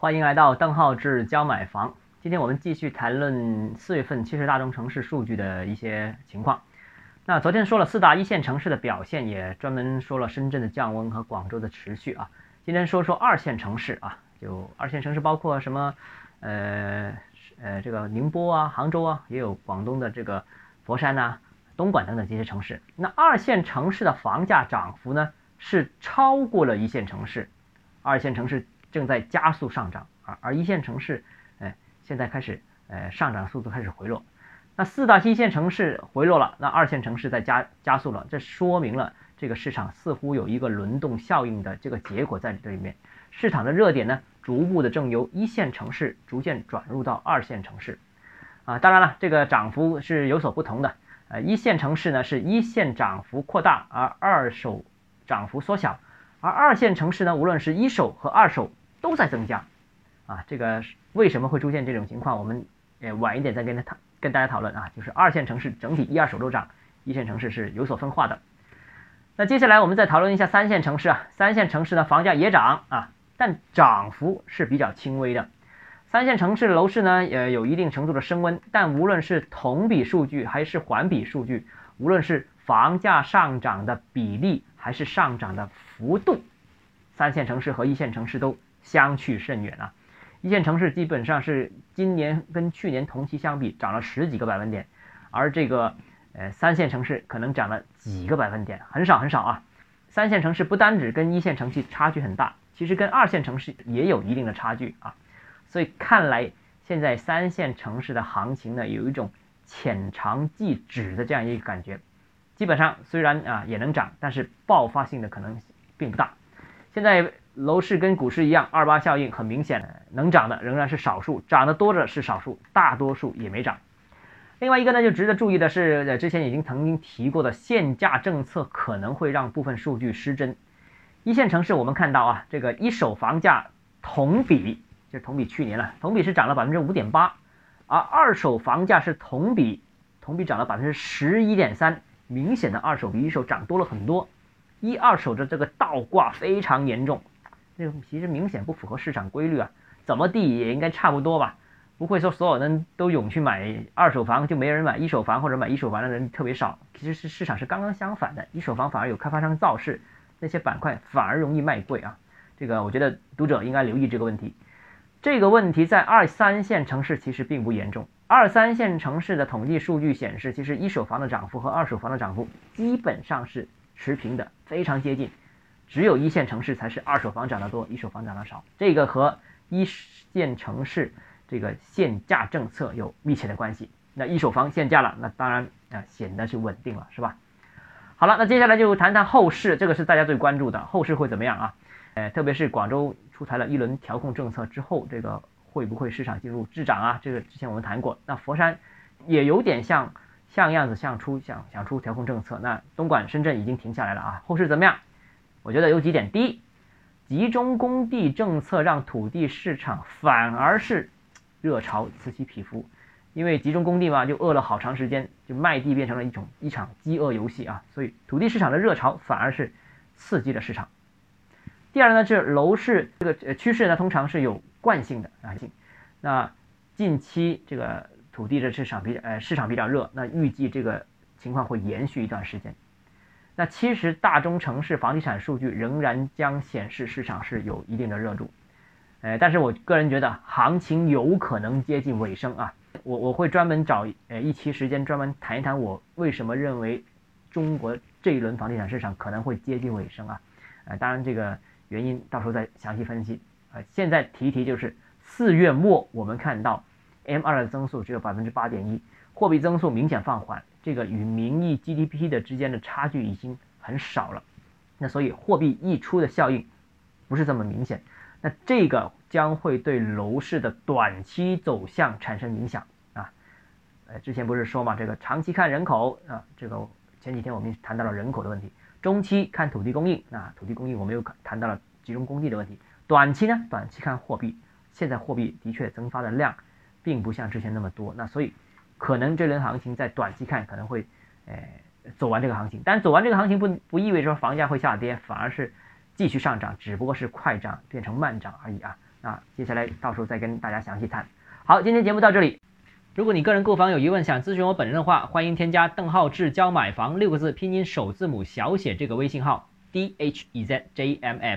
欢迎来到邓浩志教买房。今天我们继续谈论四月份七十大中城市数据的一些情况。那昨天说了四大一线城市的表现，也专门说了深圳的降温和广州的持续啊。今天说说二线城市啊，就二线城市包括什么？呃呃，这个宁波啊、杭州啊，也有广东的这个佛山呐、东莞等等这些城市。那二线城市的房价涨幅呢，是超过了一线城市，二线城市。正在加速上涨，啊而一线城市，哎，现在开始，呃，上涨速度开始回落。那四大一线城市回落了，那二线城市在加加速了，这说明了这个市场似乎有一个轮动效应的这个结果在这里面。市场的热点呢，逐步的正由一线城市逐渐转入到二线城市。啊，当然了，这个涨幅是有所不同的。呃，一线城市呢是一线涨幅扩大，而二手涨幅缩小。而二线城市呢，无论是一手和二手。都在增加，啊，这个为什么会出现这种情况？我们呃晚一点再跟他讨跟大家讨论啊。就是二线城市整体一二手都涨，一线城市是有所分化的。那接下来我们再讨论一下三线城市啊，三线城市的房价也涨啊，但涨幅是比较轻微的。三线城市楼市呢，也有一定程度的升温，但无论是同比数据还是环比数据，无论是房价上涨的比例还是上涨的幅度，三线城市和一线城市都。相去甚远啊！一线城市基本上是今年跟去年同期相比涨了十几个百分点，而这个呃三线城市可能涨了几个百分点，很少很少啊。三线城市不单指跟一线城市差距很大，其实跟二线城市也有一定的差距啊。所以看来现在三线城市的行情呢，有一种浅尝即止的这样一个感觉。基本上虽然啊也能涨，但是爆发性的可能并不大。现在。楼市跟股市一样，二八效应很明显，能涨的仍然是少数，涨得多的是少数，大多数也没涨。另外一个呢，就值得注意的是，呃，之前已经曾经提过的限价政策可能会让部分数据失真。一线城市我们看到啊，这个一手房价同比，就同比去年了，同比是涨了百分之五点八，而二手房价是同比同比涨了百分之十一点三，明显的二手比一手涨多了很多，一二手的这个倒挂非常严重。这个其实明显不符合市场规律啊，怎么地也应该差不多吧，不会说所有人都涌去买二手房，就没人买一手房，或者买一手房的人特别少。其实是市场是刚刚相反的，一手房反而有开发商造势，那些板块反而容易卖贵啊。这个我觉得读者应该留意这个问题。这个问题在二三线城市其实并不严重，二三线城市的统计数据显示，其实一手房的涨幅和二手房的涨幅基本上是持平的，非常接近。只有一线城市才是二手房涨得多，一手房涨得少，这个和一线城市这个限价政策有密切的关系。那一手房限价了，那当然啊显得是稳定了，是吧？好了，那接下来就谈谈后市，这个是大家最关注的，后市会怎么样啊？呃，特别是广州出台了一轮调控政策之后，这个会不会市场进入滞涨啊？这个之前我们谈过。那佛山也有点像像样子，像出想想出调控政策。那东莞、深圳已经停下来了啊，后市怎么样？我觉得有几点：第一，集中供地政策让土地市场反而是热潮此起彼伏，因为集中供地嘛，就饿了好长时间，就卖地变成了一种一场饥饿游戏啊，所以土地市场的热潮反而是刺激了市场。第二呢，是楼市这个趋势呢，通常是有惯性的啊，那近期这个土地的市场比呃市场比较热，那预计这个情况会延续一段时间。那其实大中城市房地产数据仍然将显示市场是有一定的热度，呃，但是我个人觉得行情有可能接近尾声啊，我我会专门找呃一期时间专门谈一谈我为什么认为中国这一轮房地产市场可能会接近尾声啊，呃，当然这个原因到时候再详细分析，呃，现在提一提就是四月末我们看到 M 二的增速只有百分之八点一，货币增速明显放缓。这个与名义 GDP 的之间的差距已经很少了，那所以货币溢出的效应不是这么明显，那这个将会对楼市的短期走向产生影响啊。呃，之前不是说嘛，这个长期看人口啊，这个前几天我们谈到了人口的问题，中期看土地供应啊，土地供应我们又谈到了集中供地的问题，短期呢，短期看货币，现在货币的确增发的量并不像之前那么多，那所以。可能这轮行情在短期看可能会，呃，走完这个行情，但走完这个行情不不意味着房价会下跌，反而是继续上涨，只不过是快涨变成慢涨而已啊。那，接下来到时候再跟大家详细谈。好，今天节目到这里。如果你个人购房有疑问，想咨询我本人的话，欢迎添加邓浩志教买房六个字拼音首字母小写这个微信号 d h e z j m f。